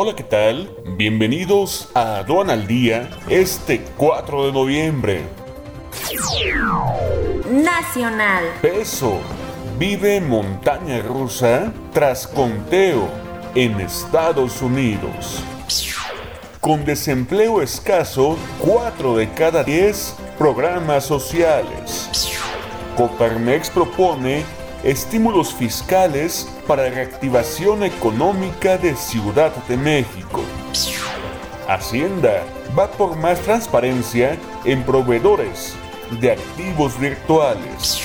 Hola, ¿qué tal? Bienvenidos a Aduana al Día este 4 de noviembre. Nacional. Peso vive montaña rusa tras conteo en Estados Unidos. Con desempleo escaso, 4 de cada 10 programas sociales. Coparmex propone estímulos fiscales para reactivación económica de Ciudad de México. Hacienda va por más transparencia en proveedores de activos virtuales.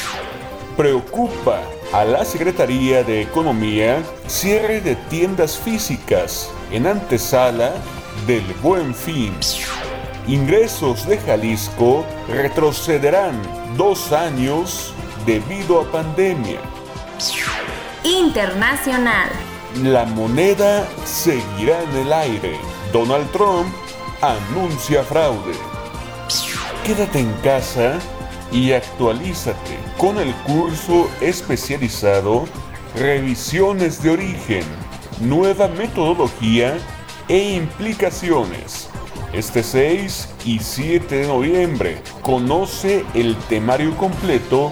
Preocupa a la Secretaría de Economía cierre de tiendas físicas en antesala del buen fin. Ingresos de Jalisco retrocederán dos años debido a pandemia. Internacional. La moneda seguirá en el aire. Donald Trump anuncia fraude. Quédate en casa y actualízate con el curso especializado Revisiones de origen, nueva metodología e implicaciones. Este 6 y 7 de noviembre, conoce el temario completo